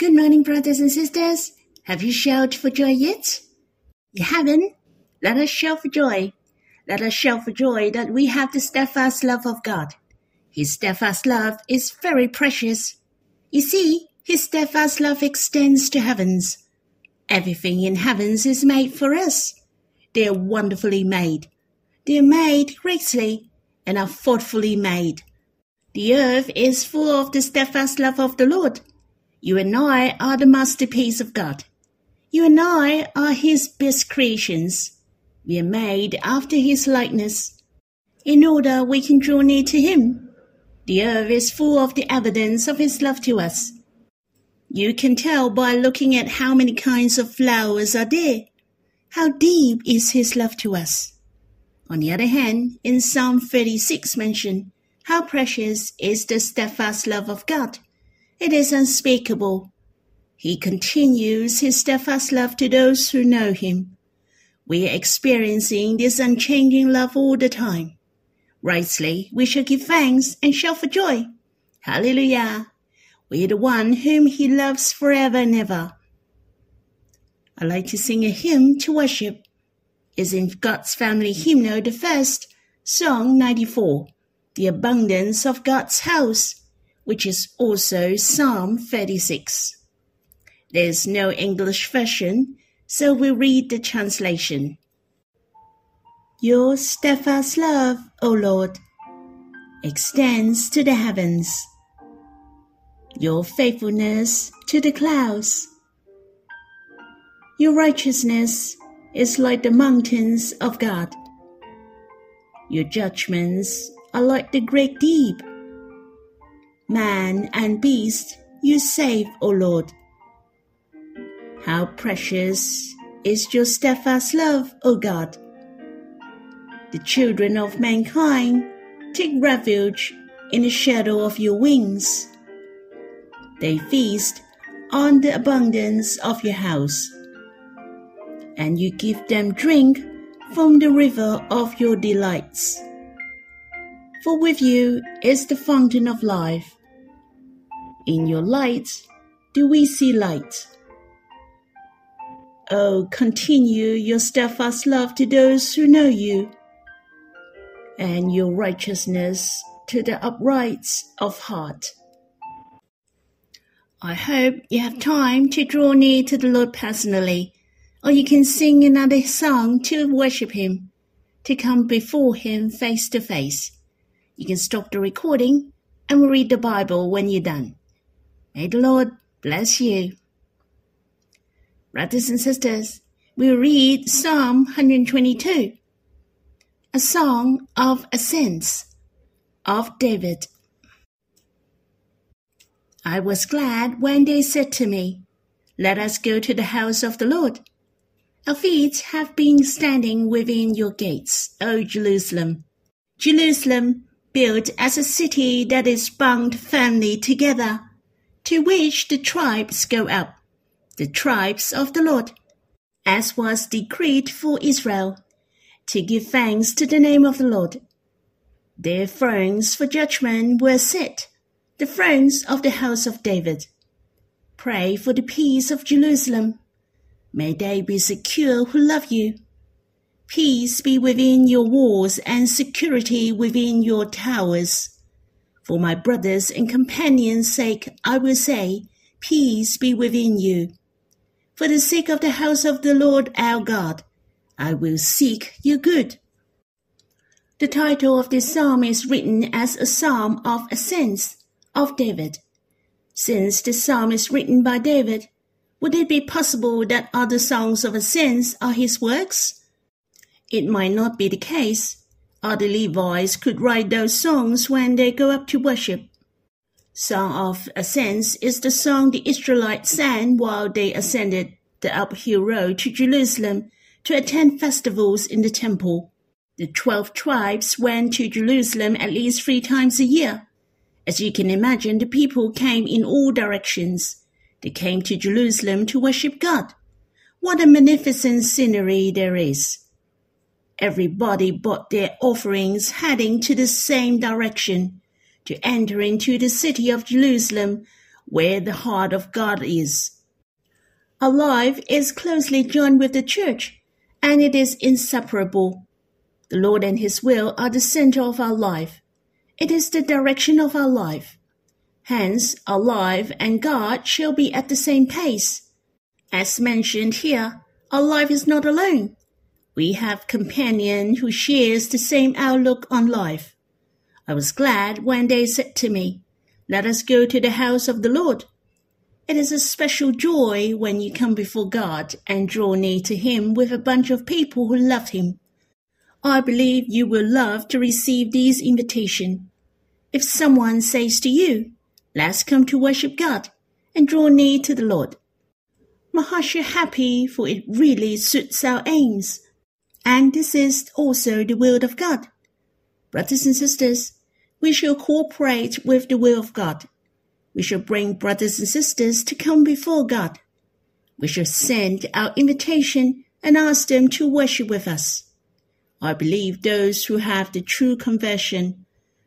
Good morning, brothers and sisters. Have you shouted for joy yet? You haven't? Let us shout for joy. Let us shout for joy that we have the steadfast love of God. His steadfast love is very precious. You see, his steadfast love extends to heavens. Everything in heavens is made for us. They are wonderfully made. They are made greatly and are thoughtfully made. The earth is full of the steadfast love of the Lord. You and I are the masterpiece of God. You and I are His best creations. We are made after His likeness. In order we can draw near to Him. The earth is full of the evidence of His love to us. You can tell by looking at how many kinds of flowers are there. How deep is His love to us. On the other hand, in Psalm 36 mentioned, how precious is the steadfast love of God. It is unspeakable. He continues his steadfast love to those who know him. We are experiencing this unchanging love all the time. Rightly, we shall give thanks and shout for joy. Hallelujah! We are the one whom he loves forever and ever. I like to sing a hymn to worship. Is in God's Family Hymnal the first, Song 94, The Abundance of God's House which is also Psalm 36. There's no English version, so we read the translation. Your steadfast love, O Lord, extends to the heavens, your faithfulness to the clouds. Your righteousness is like the mountains of God. Your judgments are like the great deep man and beast you save, O Lord. How precious is your steadfast love, O God. The children of mankind take refuge in the shadow of your wings. They feast on the abundance of your house, and you give them drink from the river of your delights. For with you is the fountain of life in your light do we see light. Oh, continue your steadfast love to those who know you, and your righteousness to the upright of heart. I hope you have time to draw near to the Lord personally, or you can sing another song to worship Him, to come before Him face to face. You can stop the recording and read the Bible when you're done. May the Lord bless you. Brothers and sisters, we read Psalm 122, a song of ascents of David. I was glad when they said to me, Let us go to the house of the Lord. Our feet have been standing within your gates, O Jerusalem. Jerusalem, built as a city that is bound firmly together to which the tribes go up, the tribes of the Lord, as was decreed for Israel, to give thanks to the name of the Lord. Their thrones for judgment were set, the thrones of the house of David. Pray for the peace of Jerusalem. May they be secure who love you. Peace be within your walls and security within your towers. For my brothers and companions' sake, I will say, Peace be within you. For the sake of the house of the Lord our God, I will seek your good. The title of this psalm is written as a psalm of ascents of David. Since this psalm is written by David, would it be possible that other songs of ascents are his works? It might not be the case, other Levites could write those songs when they go up to worship. Song of Ascents is the song the Israelites sang while they ascended the uphill road to Jerusalem to attend festivals in the temple. The twelve tribes went to Jerusalem at least three times a year. As you can imagine, the people came in all directions. They came to Jerusalem to worship God. What a magnificent scenery there is! Everybody brought their offerings heading to the same direction, to enter into the city of Jerusalem, where the heart of God is. Our life is closely joined with the church, and it is inseparable. The Lord and His will are the center of our life. It is the direction of our life. Hence, our life and God shall be at the same pace. As mentioned here, our life is not alone. We have companion who shares the same outlook on life. I was glad when they said to me, Let us go to the house of the Lord. It is a special joy when you come before God and draw near to Him with a bunch of people who love Him. I believe you will love to receive this invitation. If someone says to you, Let's come to worship God and draw near to the Lord, Mahasha happy for it really suits our aims. And this is also the will of God. Brothers and sisters, we shall cooperate with the will of God. We shall bring brothers and sisters to come before God. We shall send our invitation and ask them to worship with us. I believe those who have the true conversion,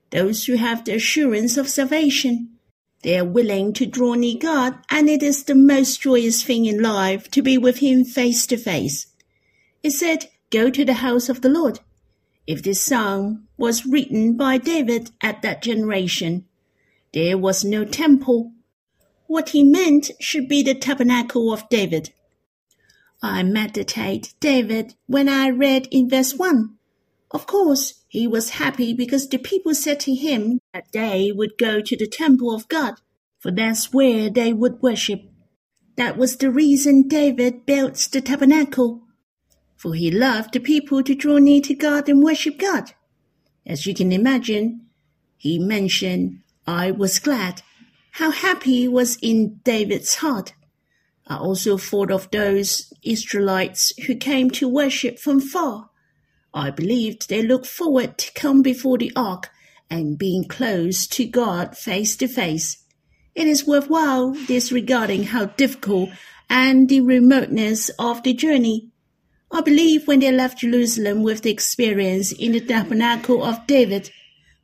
those who have the assurance of salvation, they are willing to draw near God, and it is the most joyous thing in life to be with Him face to face. It said, Go to the house of the Lord. If this psalm was written by David at that generation, there was no temple. What he meant should be the tabernacle of David. I meditate David when I read in verse 1. Of course, he was happy because the people said to him that they would go to the temple of God, for that's where they would worship. That was the reason David built the tabernacle, for he loved the people to draw near to God and worship God. As you can imagine, he mentioned, I was glad, how happy was in David's heart. I also thought of those Israelites who came to worship from far I believed they looked forward to come before the ark and being close to God face to face. It is worthwhile disregarding how difficult and the remoteness of the journey. I believe when they left Jerusalem with the experience in the tabernacle of David,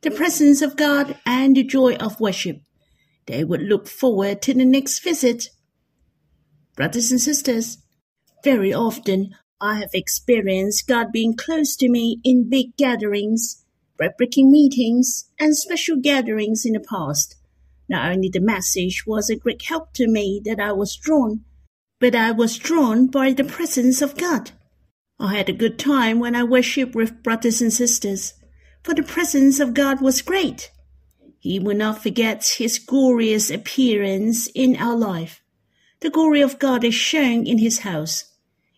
the presence of God and the joy of worship, they would look forward to the next visit. Brothers and sisters, very often I have experienced God being close to me in big gatherings, bread-breaking meetings, and special gatherings in the past. Not only the message was a great help to me that I was drawn, but I was drawn by the presence of God. I had a good time when I worshiped with brothers and sisters, for the presence of God was great. He will not forget his glorious appearance in our life. The glory of God is shown in his house.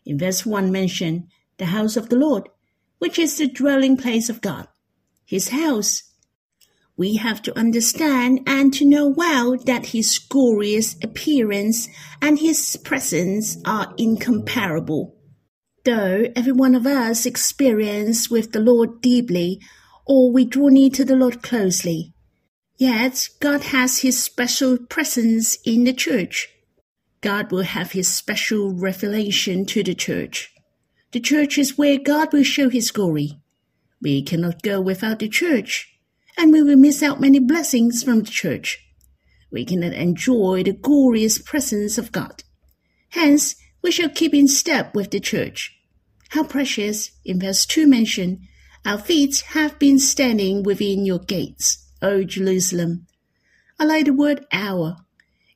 In verse 1 mention the house of the Lord, which is the dwelling place of God, his house. We have to understand and to know well that his glorious appearance and his presence are incomparable. Though every one of us experience with the Lord deeply, or we draw near to the Lord closely, yet God has his special presence in the church. God will have his special revelation to the church. The church is where God will show his glory. We cannot go without the church, and we will miss out many blessings from the church. We cannot enjoy the glorious presence of God. Hence, we shall keep in step with the church. How precious, in verse 2 mentioned, our feet have been standing within your gates, O Jerusalem. I like the word our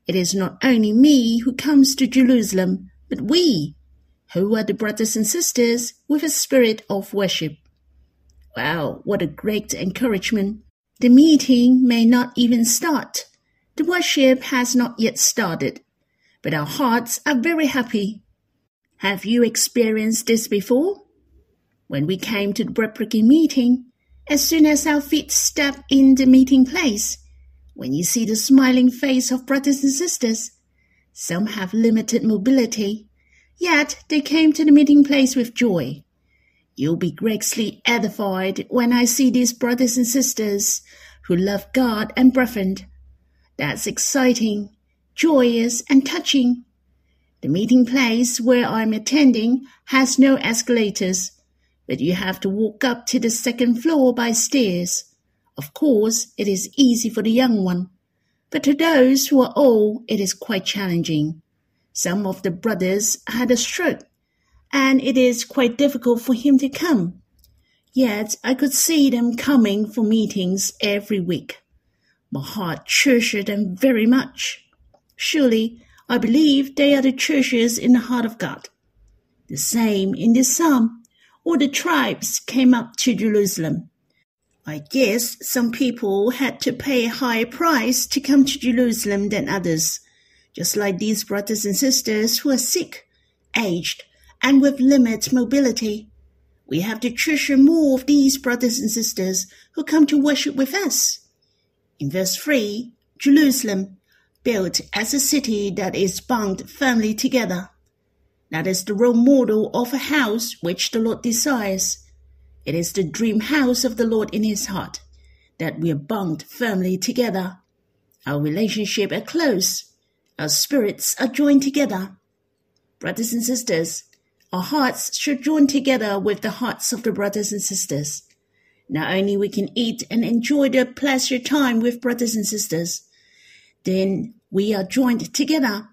it is not only me who comes to Jerusalem, but we, who are the brothers and sisters with a spirit of worship. Wow, what a great encouragement. The meeting may not even start. The worship has not yet started, but our hearts are very happy. Have you experienced this before? When we came to the bread-breaking meeting, as soon as our feet stepped in the meeting place, when you see the smiling face of brothers and sisters. Some have limited mobility, yet they came to the meeting place with joy. You'll be greatly edified when I see these brothers and sisters who love God and brethren. That's exciting, joyous, and touching. The meeting place where I'm attending has no escalators, but you have to walk up to the second floor by stairs. Of course, it is easy for the young one, But to those who are old, it is quite challenging. Some of the brothers had a stroke, and it is quite difficult for him to come. Yet I could see them coming for meetings every week. My heart treasured them very much. Surely I believe they are the treasures in the heart of God. The same in this psalm. All the tribes came up to Jerusalem. I guess some people had to pay a higher price to come to Jerusalem than others, just like these brothers and sisters who are sick, aged, and with limited mobility. We have to treasure more of these brothers and sisters who come to worship with us. In verse 3, Jerusalem, built as a city that is bound firmly together. That is the role model of a house which the Lord desires. It is the dream house of the Lord in his heart, that we are bound firmly together. Our relationship are close. Our spirits are joined together. Brothers and sisters, our hearts should join together with the hearts of the brothers and sisters. Not only we can eat and enjoy the pleasure time with brothers and sisters, then we are joined together.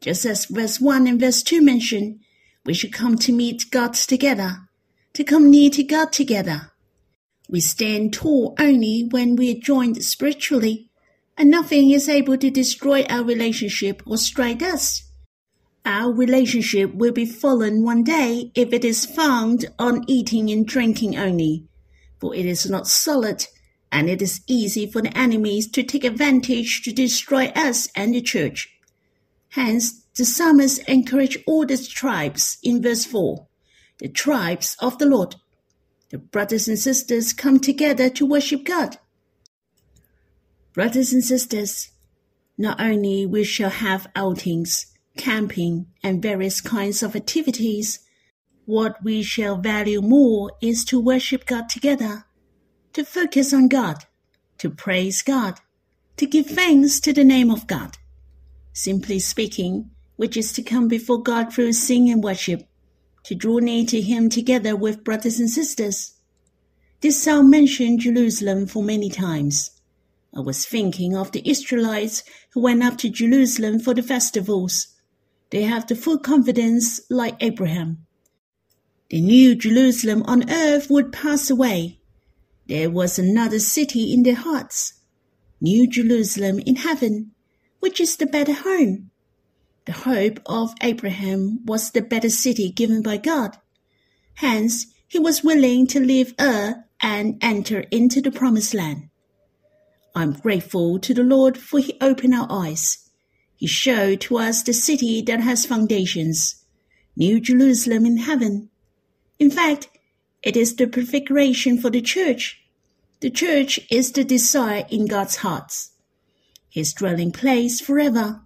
Just as verse 1 and verse 2 mention, we should come to meet God together, to come near to God together. We stand tall only when we are joined spiritually, and nothing is able to destroy our relationship or strike us. Our relationship will be fallen one day if it is found on eating and drinking only, for it is not solid, and it is easy for the enemies to take advantage to destroy us and the church. Hence, the psalmist encouraged all the tribes in verse 4, the tribes of the Lord. The brothers and sisters come together to worship God. Brothers and sisters, not only we shall have outings, camping, and various kinds of activities, what we shall value more is to worship God together, to focus on God, to praise God, to give thanks to the name of God. Simply speaking, which is to come before God through singing and worship, to draw near to Him together with brothers and sisters. This psalm mentioned Jerusalem for many times. I was thinking of the Israelites who went up to Jerusalem for the festivals they have the full confidence like Abraham. They knew Jerusalem on earth would pass away. There was another city in their hearts, New Jerusalem in heaven, which is the better home. The hope of Abraham was the better city given by God. Hence, he was willing to leave Ur and enter into the promised land. I'm grateful to the Lord for he opened our eyes he showed to us the city that has foundations, New Jerusalem in heaven. In fact, it is the prefiguration for the church. The church is the desire in God's hearts, his dwelling place forever.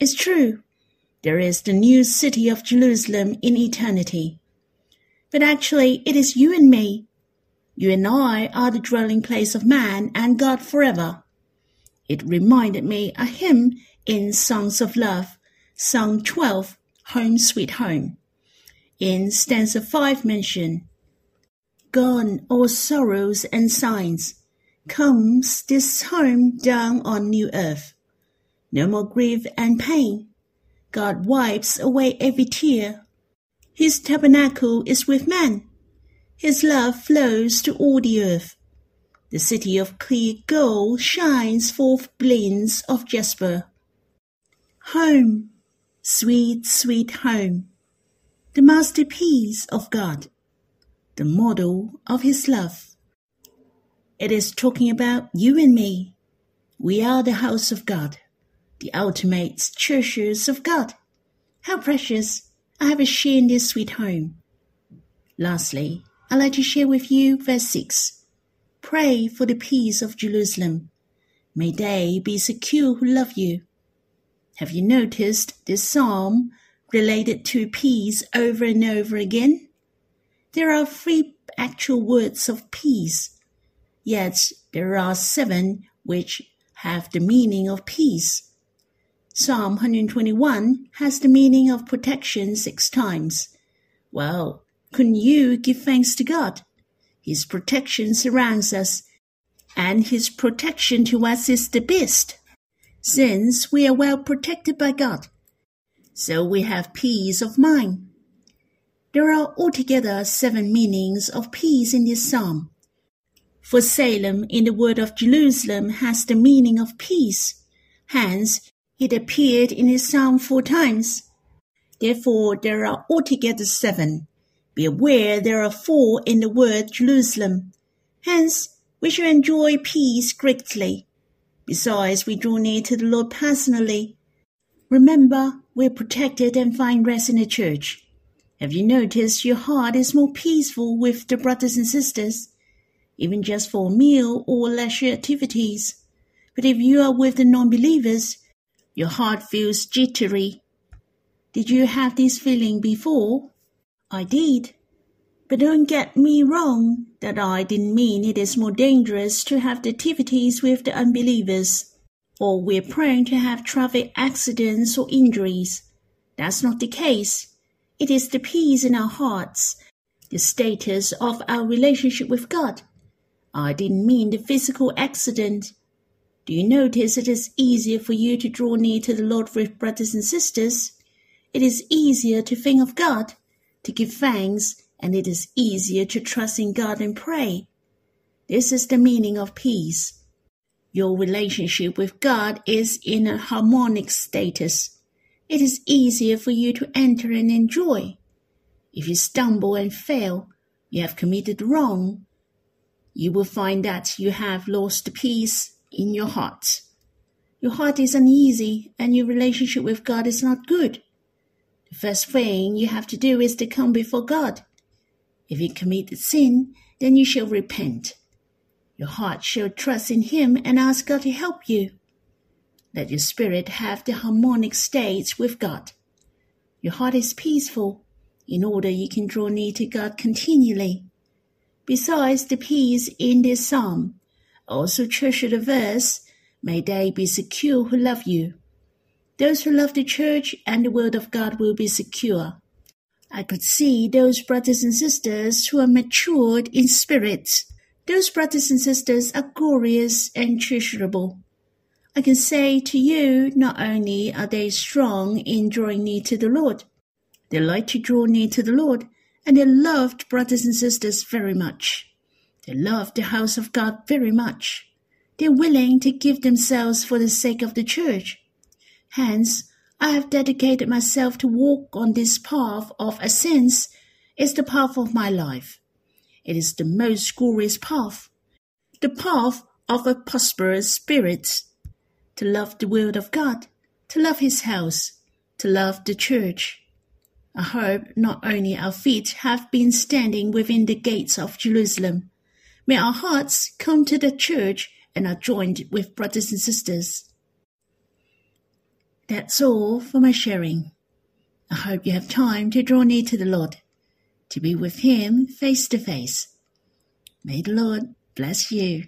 It's true, there is the new city of Jerusalem in eternity. But actually, it is you and me. You and I are the dwelling place of man and God forever. It reminded me a hymn in Songs of Love, Song 12, Home Sweet Home. In stanza 5 mention, Gone all sorrows and signs, comes this home down on new earth. No more grief and pain, God wipes away every tear. His tabernacle is with man, His love flows to all the earth. The city of clear gold shines forth gleams of jasper. Home, sweet, sweet home, the masterpiece of God, the model of His love. It is talking about you and me. We are the house of God, the ultimate treasures of God. How precious I have a share in this sweet home. Lastly, I'd like to share with you verse 6. Pray for the peace of Jerusalem. May they be secure who love you have you noticed this psalm related to peace over and over again? There are three actual words of peace, yet there are seven which have the meaning of peace. Psalm 121 has the meaning of protection six times. Well, couldn't you give thanks to God? His protection surrounds us, and His protection to us is the best. since we are well protected by God. So we have peace of mind. There are altogether seven meanings of peace in this psalm. For Salem in the word of Jerusalem has the meaning of peace. Hence, it appeared in this psalm four times. Therefore, there are altogether seven. Be aware there are four in the word Jerusalem. Hence, we shall enjoy peace greatly. Besides, we draw near to the Lord personally. Remember, we're protected and find rest in the church. Have you noticed your heart is more peaceful with the brothers and sisters? even just for a meal or leisure activities. But if you are with the non-believers, your heart feels jittery. Did you have this feeling before? I did. But don't get me wrong that I didn't mean it is more dangerous to have the activities with the unbelievers, or we're prone to have traffic accidents or injuries. That's not the case. It is the peace in our hearts, the status of our relationship with God, I didn't mean the physical accident. Do you notice it is easier for you to draw near to the Lord with brothers and sisters? It is easier to think of God, to give thanks, and it is easier to trust in God and pray. This is the meaning of peace. Your relationship with God is in a harmonic status. It is easier for you to enter and enjoy. If you stumble and fail, you have committed wrong, you will find that you have lost peace in your heart. Your heart is uneasy and your relationship with God is not good. The first thing you have to do is to come before God. If you committed sin, then you shall repent. Your heart shall trust in Him and ask God to help you. Let your spirit have the harmonic states with God. Your heart is peaceful in order you can draw near to God continually. Besides the peace in this psalm, also treasure the verse, May they be secure who love you. Those who love the church and the word of God will be secure. I could see those brothers and sisters who are matured in spirit. Those brothers and sisters are glorious and treasurable. I can say to you, not only are they strong in drawing near to the Lord, they like to draw near to the Lord, and they loved brothers and sisters very much. They loved the house of God very much. They're willing to give themselves for the sake of the church. Hence, I have dedicated myself to walk on this path of ascents. It's the path of my life. It is the most glorious path, the path of a prosperous spirit. To love the word of God, to love his house, to love the church, I hope not only our feet have been standing within the gates of Jerusalem. May our hearts come to the church and are joined with brothers and sisters. That's all for my sharing. I hope you have time to draw near to the Lord, to be with Him face to face. May the Lord bless you.